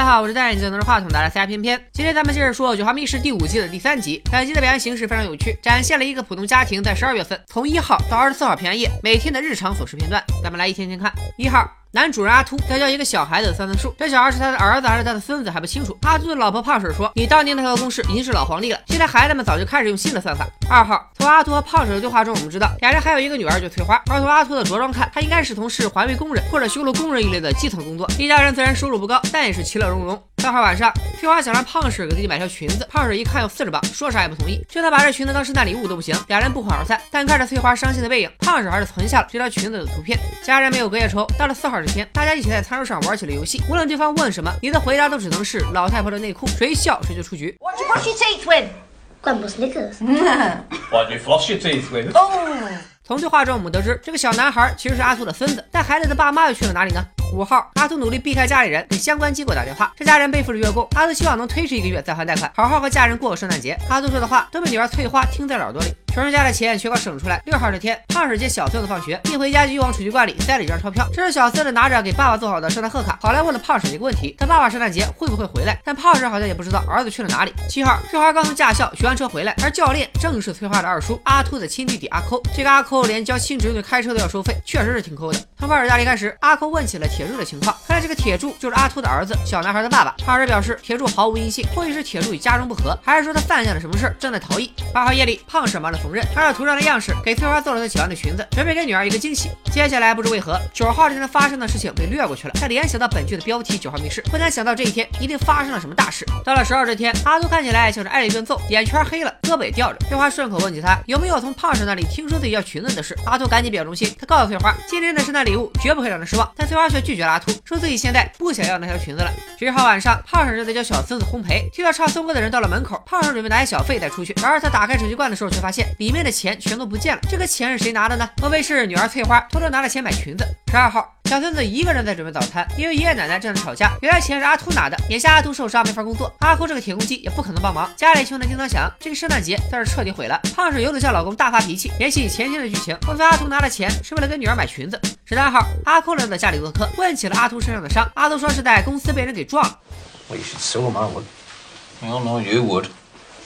大家好，我是戴眼镜拿着话筒的 C R 偏偏。今天咱们接着说《九号密室》第五季的第三集。本集的表现形式非常有趣，展现了一个普通家庭在十二月份从一号到二十四号平安夜每天的日常琐事片段。咱们来一天天看。一号。男主人阿秃在教一个小孩子算算数，这小孩是他的儿子还是他的孙子还不清楚。阿秃的老婆胖婶说：“你当年那套公式已经是老黄历了，现在孩子们早就开始用新的算法。”二号从阿秃和胖婶的对话中，我们知道俩人还有一个女儿叫翠花，而从阿秃的着装看，他应该是从事环卫工人或者修路工人一类的基层工作。一家人虽然收入不高，但也是其乐融融。三号晚上，翠花想让胖婶给自己买条裙子，胖婶一看要四十磅，说啥也不同意，就算把这裙子当圣诞礼物都不行。俩人不欢而散。但看着翠花伤心的背影，胖婶还是存下了这条裙子的图片。家人没有隔夜仇，到了四号这天，大家一起在。餐桌上玩起了游戏，无论对方问什么，你的回答都只能是老太婆的内裤，谁笑谁就出局。What you brush your teeth with? Grandma's knickers. What do you floss your teeth with? Oh. 从对话中我们得知，这个小男孩其实是阿兔的孙子，但孩子的爸妈又去了哪里呢？五号，阿兔努力避开家里人，给相关机构打电话。这家人背负着月供，阿兔希望能推迟一个月再还贷款，好好和家人过个圣诞节。阿兔说的话都被女儿翠花听在了耳朵里。穷人家的钱全靠省出来。六号这天，胖婶接小孙子放学，一回家就又往储蓄罐里塞了一张钞票。这是小孙子拿着给爸爸做好的圣诞贺卡，跑来问了胖婶一个问题：他爸爸圣诞节会不会回来？但胖婶好像也不知道儿子去了哪里。七号，翠花刚从驾校学完车回来，而教练正是翠花的二叔阿秃的亲弟弟阿抠。这个阿抠连教亲侄女开车都要收费，确实是挺抠的。从胖婶家离开时，阿抠问起了铁柱的情况，看来这个铁柱就是阿秃的儿子，小男孩的爸爸。胖婶表示，铁柱毫无音信，或许是铁柱与家中不和，还是说他犯下了什么事正在逃逸。八号夜里，胖婶忙着缝纫，按照图上的。样式给翠花做了她喜欢的裙子，准备给女儿一个惊喜。接下来不知为何，九号这天发生的事情被略过去了。他联想到本剧的标题《九号密室》，不难想到这一天一定发生了什么大事。到了十号这天，阿秃看起来像是挨了一顿揍，眼圈黑了，胳膊也吊着。翠花顺口问起他有没有从胖婶那里听说自己要裙子的事，阿秃赶紧表忠心，他告诉翠花，今天的圣诞礼物绝不会让他失望。但翠花却拒绝了阿秃，说自己现在不想要那条裙子了。十一号晚上，胖婶正在教小孙子烘焙，听到唱颂歌的人到了门口，胖婶准备拿点小费再出去，然而他打开手机罐的时候，却发现里面的钱全都不见了。这个。钱是谁拿的呢？莫非是女儿翠花偷偷拿了钱买裙子？十二号，小孙子一个人在准备早餐，因为爷爷奶奶正在吵架。原来钱是阿秃拿的，眼下阿秃受伤没法工作，阿秃这个铁公鸡也不可能帮忙。家里穷的叮当响，这个圣诞节算是彻底毁了。胖婶由此向老公大发脾气，联系前天的剧情，莫非阿秃拿了钱是为了给女儿买裙子？十三号，阿空来到家里做客，问起了阿秃身上的伤。阿秃说是在公司被人给撞了。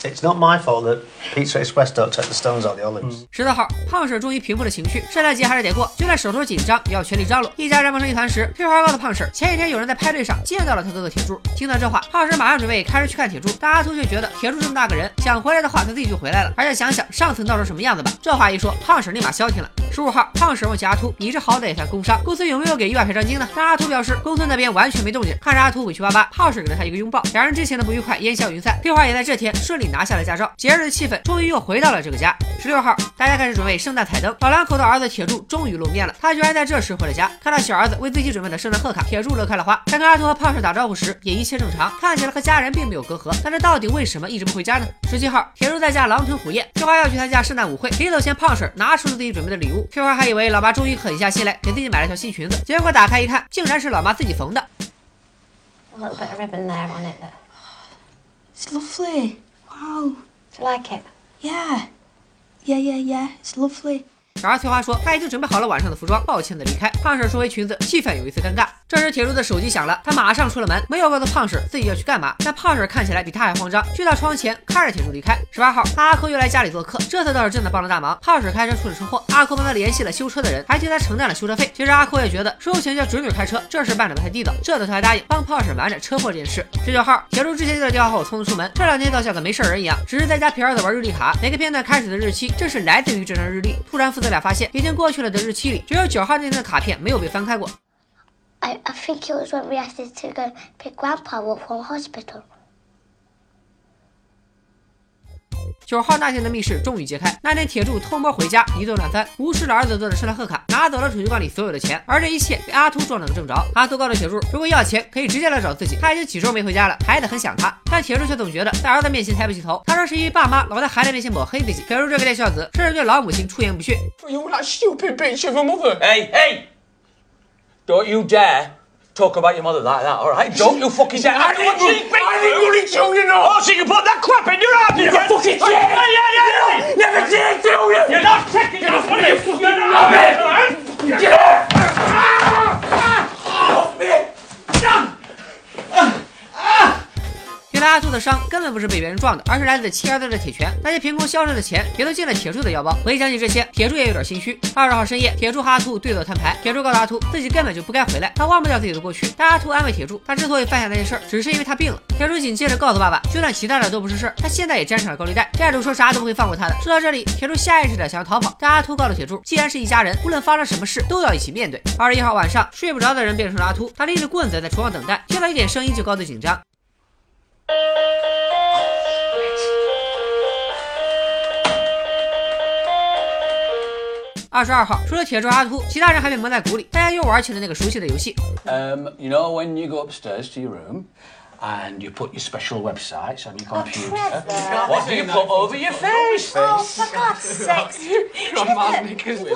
It's not my fault that Pizza Express don't take the stones out the olives. 十四号，胖婶终于平复了情绪，圣诞节还是得过，就算手头紧张，要全力张罗。一家人忙成一团时，翠花告诉胖婶，前几天有人在派对上见到了他哥哥铁柱。听到这话，胖婶马上准备开车去看铁柱，但阿秃却觉得铁柱这么大个人，想回来的话他自己就回来了，而且想想上次闹成什么样子吧。这话一说，胖婶立马消停了。十五号，胖婶问起阿秃，你这好歹也算工伤，公司有没有给意外赔偿金呢？但阿秃表示，公司那边完全没动静。看着阿秃委屈巴巴，胖婶给了他一个拥抱，两人之前的不愉快烟消云散。翠花也在这天顺利拿下了驾照。节日的气氛终于又回到了这个家。十六号，大家开始准备圣诞彩灯。老两口的儿子铁柱终于露面了，他居然在这时回了家。看到小儿子为自己准备的圣诞贺卡，铁柱乐开了花。在跟阿秃和胖婶打招呼时，也一切正常，看起来和家人并没有隔阂。但这到底为什么一直不回家呢？十七号，铁柱在家狼吞虎咽。翠花要去参加圣诞舞会，临走前胖婶拿出了自己准备的礼物。翠花还以为老妈终于狠下心来给自己买了条新裙子，结果打开一看，竟然是老妈自己缝的。It's lovely. Wow. Do you like it? Yeah. Yeah, yeah, yeah. It's lovely. 然而翠花说她已经准备好了晚上的服装，抱歉的离开。胖婶收回裙子，气氛有一丝尴尬。这时铁柱的手机响了，他马上出了门，没有告诉胖婶自己要去干嘛。但胖婶看起来比他还慌张，去到窗前看着铁柱离开。十八号，阿扣又来家里做客，这次倒是真的帮了大忙。胖婶开车出了车祸，阿扣帮他联系了修车的人，还替他承担了修车费。其实阿扣也觉得收钱叫侄女开车，这事办的不太地道，这次他还答应帮胖婶瞒着车祸这件事。十九号，铁柱之前接到电话后匆匆出门，这两天倒像个没事人一样，只是在家陪儿子玩日历卡。每个片段开始的日期正是来自于这张日历。突然负责俩发现已经过去了的日期里，只有九号那天的卡片没有被翻开过。I, I think it was when we asked to go pick Grandpa up from hospital. 九号那天的密室终于揭开。那天铁柱偷摸回家，一顿乱翻，无视了儿子做的圣诞贺卡，拿走了储蓄罐里所有的钱。而这一切被阿秃撞了个正着。阿秃告诉铁柱，如果要钱，可以直接来找自己。他已经几周没回家了，孩子很想他。但铁柱却总觉得在儿子面前抬不起头。他说是因为爸妈老在孩子面前抹黑自己。铁柱这个带孝子，甚至对老母亲出言不逊。You that stupid bitch of a mother! Hey, hey! Don't you dare talk about your mother like that, all right? Don't you fucking dare. I didn't really tell you know. Oh, so you can put that crap in your arm, you never fucking did. Yeah, yeah, yeah. Never did tell you. You're not taking it. What are you fucking it? Yeah. Off 来阿兔的伤根本不是被别人撞的，而是来自七儿子的铁拳。那些凭空消失的钱也都进了铁柱的腰包。回想起这些，铁柱也有点心虚。二十号深夜，铁柱和阿兔对坐摊牌，铁柱告诉阿兔自己根本就不该回来，他忘不掉自己的过去。但阿兔安慰铁柱，他之所以犯下那些事儿，只是因为他病了。铁柱紧接着告诉爸爸，就算其他的都不是事儿，他现在也沾上了高利贷，债主说啥都不会放过他的。说到这里，铁柱下意识的想要逃跑，但阿兔告诉铁柱，既然是一家人，无论发生什么事都要一起面对。二十一号晚上，睡不着的人变成了阿秃，他拎着棍子在厨房等待，听到一点声音就高度紧张。二十二号，除了铁柱阿秃，其他人还被蒙在鼓里，大家又玩起了那个熟悉的游戏。Um, you know when you go upstairs to your room and you put your special websites on your computer. what do you put over your face? Oh, for God's sake! What small website is it?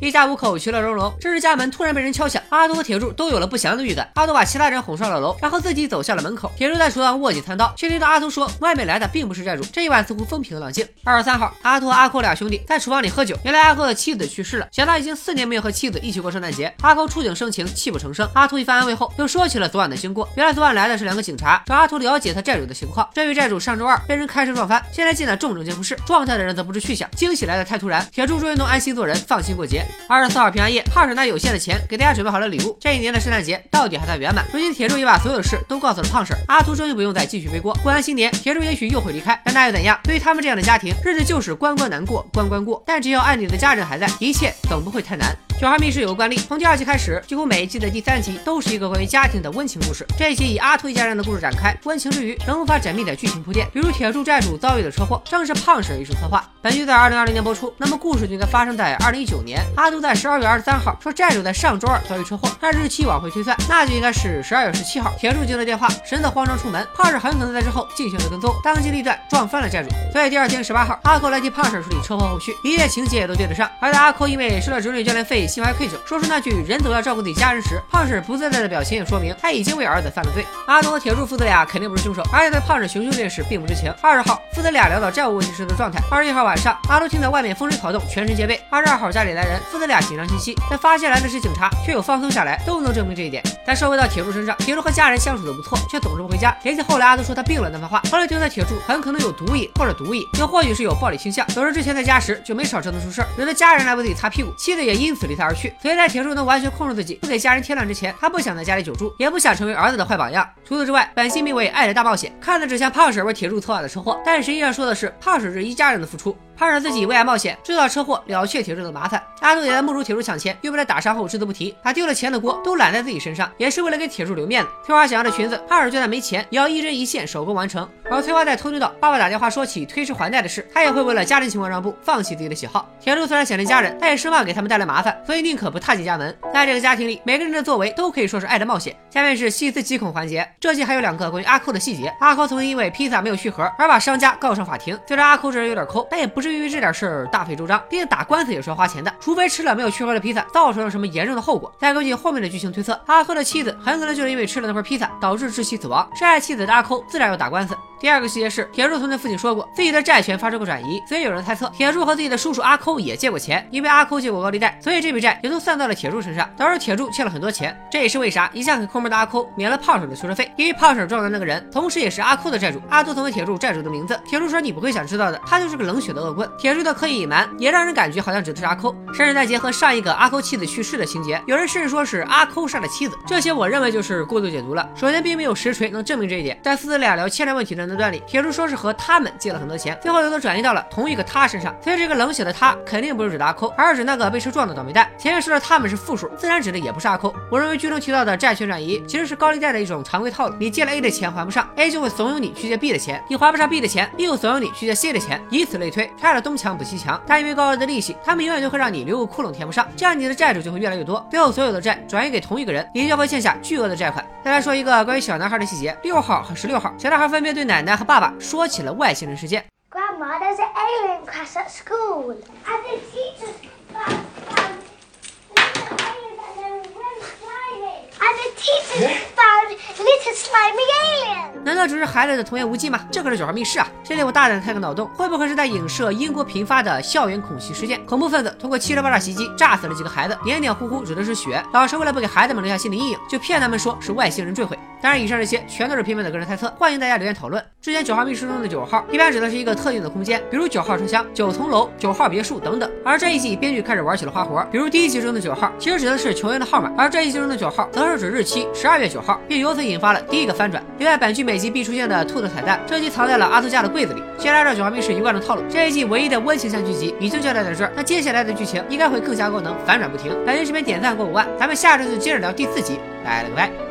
一家五口其乐融融，这时家门突然被人敲响，阿杜和铁柱都有了不祥的预感。阿杜把其他人哄上了楼，然后自己走向了门口。铁柱在厨房握紧餐刀，却听到阿杜说外面来的并不是债主。这一晚似乎风平浪静。二十三号，阿杜和阿扣俩兄弟在厨房里喝酒，原来阿扣的妻子去世了，想到已经四年没有和妻子一起过圣诞节，阿扣触景生情，泣不成声。阿图一番安慰后，又说起了昨晚的经过。原来昨晚来的是两个警察，找阿图了解他债主的情况。这位债主上周二被人开车撞翻，现在进了重症监护室，状态的人则不知去向。惊喜来的太突然，铁柱终于能安心做人，放心过节。二十四号平安夜。胖婶拿有限的钱给大家准备好了礼物，这一年的圣诞节到底还算圆满。如今铁柱也把所有的事都告诉了胖婶，阿图终于不用再继续背锅。过完新年，铁柱也许又会离开，但那又怎样？对于他们这样的家庭，日子就是关关难过关关过。但只要爱你的家人还在，一切总不会太难。《九号密室》有个惯例，从第二季开始，几乎每一季的第三集都是一个关于家庭的温情故事。这一集以阿图一家人的故事展开，温情之余仍无法缜密的剧情铺垫，比如铁柱债主遭遇的车祸，正是胖婶一手策划。本剧在二零二零年播出，那么故事就应该发生在二零一九年。阿图在十二月二十三号说债主在上周二遭遇车祸，按日期往回推算，那就应该是十二月十七号。铁柱接了电话，神色慌张出门，胖婶很可能在之后进行了跟踪，当机立断撞翻了债主。所以第二天十八号，阿扣来替胖婶处理车祸后续，一切情节也都对得上。而在阿扣因为收了侄女教练费，心怀愧疚，说出。那句人总要照顾自己家人时，胖婶不自在的表情也说明他已经为儿子犯了罪。阿东和铁柱父子俩肯定不是凶手，而且对胖婶熊熊这件事并不知情。二十号，父子俩聊到债务问题时的状态。二十一号晚上，阿东听到外面风吹草动，全身戒备。二十二号家里来人，父子俩紧张兮兮，但发现来的是警察，却又放松下来，都能证明这一点。但说回到铁柱身上，铁柱和家人相处的不错，却总是不回家。联系后来阿杜说他病了那番话，后来推测铁柱很可能有毒瘾或者毒瘾，又或许是有暴力倾向。总之之前在家时就没少折腾出事儿，惹得家人来为自己擦屁股，妻子也因此离他而去。所以在铁柱能完全控制。自己不给家人添乱之前，他不想在家里久住，也不想成为儿子的坏榜样。除此之外，本性名为《爱的大冒险》，看的只像胖婶为铁柱策划的车祸，但实际上说的是胖婶这一家人的付出。胖婶自己为爱冒险，制造车祸，了却铁柱的麻烦。阿正也在目睹铁柱抢钱，又被他打伤后只字不提，把丢了钱的锅都揽在自己身上，也是为了给铁柱留面子。翠花想要的裙子，二婶就算没钱，也要一针一线手工完成。而翠花在偷听到爸爸打电话说起推迟还贷的事，她也会为了家人情况让步，放弃自己的喜好。铁柱虽然想念家人，但也生怕给他们带来麻烦，所以宁可不踏进家门。在这个家庭里，每个人的作为都可以说是爱的冒险。下面是细思极恐环节，这集还有两个关于阿扣的细节。阿扣曾经因为披萨没有续盒而把商家告上法庭。虽然阿扣这人有点抠，但也不至于这点事儿。大费周章，毕竟打官司也是要花钱的，除非吃了没有去核的披萨，造成了什么严重的后果。再根据后面的剧情推测，阿扣的妻子很可能就是因为吃了那块披萨导致窒息死亡，深爱妻子的阿扣自然要打官司。第二个细节是，铁柱曾对父亲说过，自己的债权发生过转移，所以有人猜测铁柱和自己的叔叔阿抠也借过钱，因为阿抠借过高利贷，所以这笔债也都算到了铁柱身上，导致铁柱欠了很多钱。这也是为啥一向很抠门的阿抠免了胖婶的修车费，因为胖婶撞的那个人，同时也是阿抠的债主。阿杜曾问铁柱债主的名字，铁柱说你不会想知道的，他就是个冷血的恶棍。铁柱的刻意隐瞒，也让人感觉好像指的是阿抠，甚至再结合上一个阿抠妻子去世的情节，有人甚至说是阿抠杀了妻子。这些我认为就是过度解读了。首先，并没有实锤能证明这一点。但父子俩聊欠债问题的的段里，铁柱说。是和他们借了很多钱，最后又都转移到了同一个他身上。所以这个冷血的他肯定不是指阿抠，而是指那个被车撞的倒霉蛋。前面说的他们是复数，自然指的也不是阿抠。我认为剧中提到的债权转移其实是高利贷的一种常规套路。你借了 A 的钱还不上，A 就会怂恿你去借 B 的钱，你还不上 B 的钱，B 又怂恿你去借 C 的钱，以此类推，拆了东墙补西墙。但因为高额的利息，他们永远都会让你留个窟窿填不上，这样你的债主就会越来越多，最后所有的债转移给同一个人，你就会欠下巨额的债款。再来说一个关于小男孩的细节，六号和十六号，小男孩分别对奶奶奶和爸爸说起了外星人。事件。Grandma, there's an alien crash at school. And the teachers found, and the found little slimy. 难道只是孩子的童言无忌吗？这可是九号密室啊！这里我大胆开个脑洞，会不会是在影射英国频发的校园恐袭事件？恐怖分子通过汽车爆炸袭击，炸死了几个孩子，黏黏糊糊指的是血。老师为了不给孩子们留下心理阴影，就骗他们说是外星人坠毁。当然，以上这些全都是片面的个人猜测，欢迎大家留言讨论。之前九号密室中的九号，一般指的是一个特定的空间，比如九号车厢、九层楼、九号别墅等等。而这一季编剧开始玩起了花活，比如第一集中的九号，其实指的是球员的号码，而这一季中的九号，则是指日期十二月九号，并由此引发了第一个翻转。另外，本剧每集必出现的兔子彩蛋，这集藏在了阿图家的柜柜子里。先按照九号密室一贯的套路，这一季唯一的温情向剧集已经交代在这儿，那接下来的剧情应该会更加高能，反转不停。感谢视频点赞过五万，咱们下周就接着聊第四集，拜了个拜。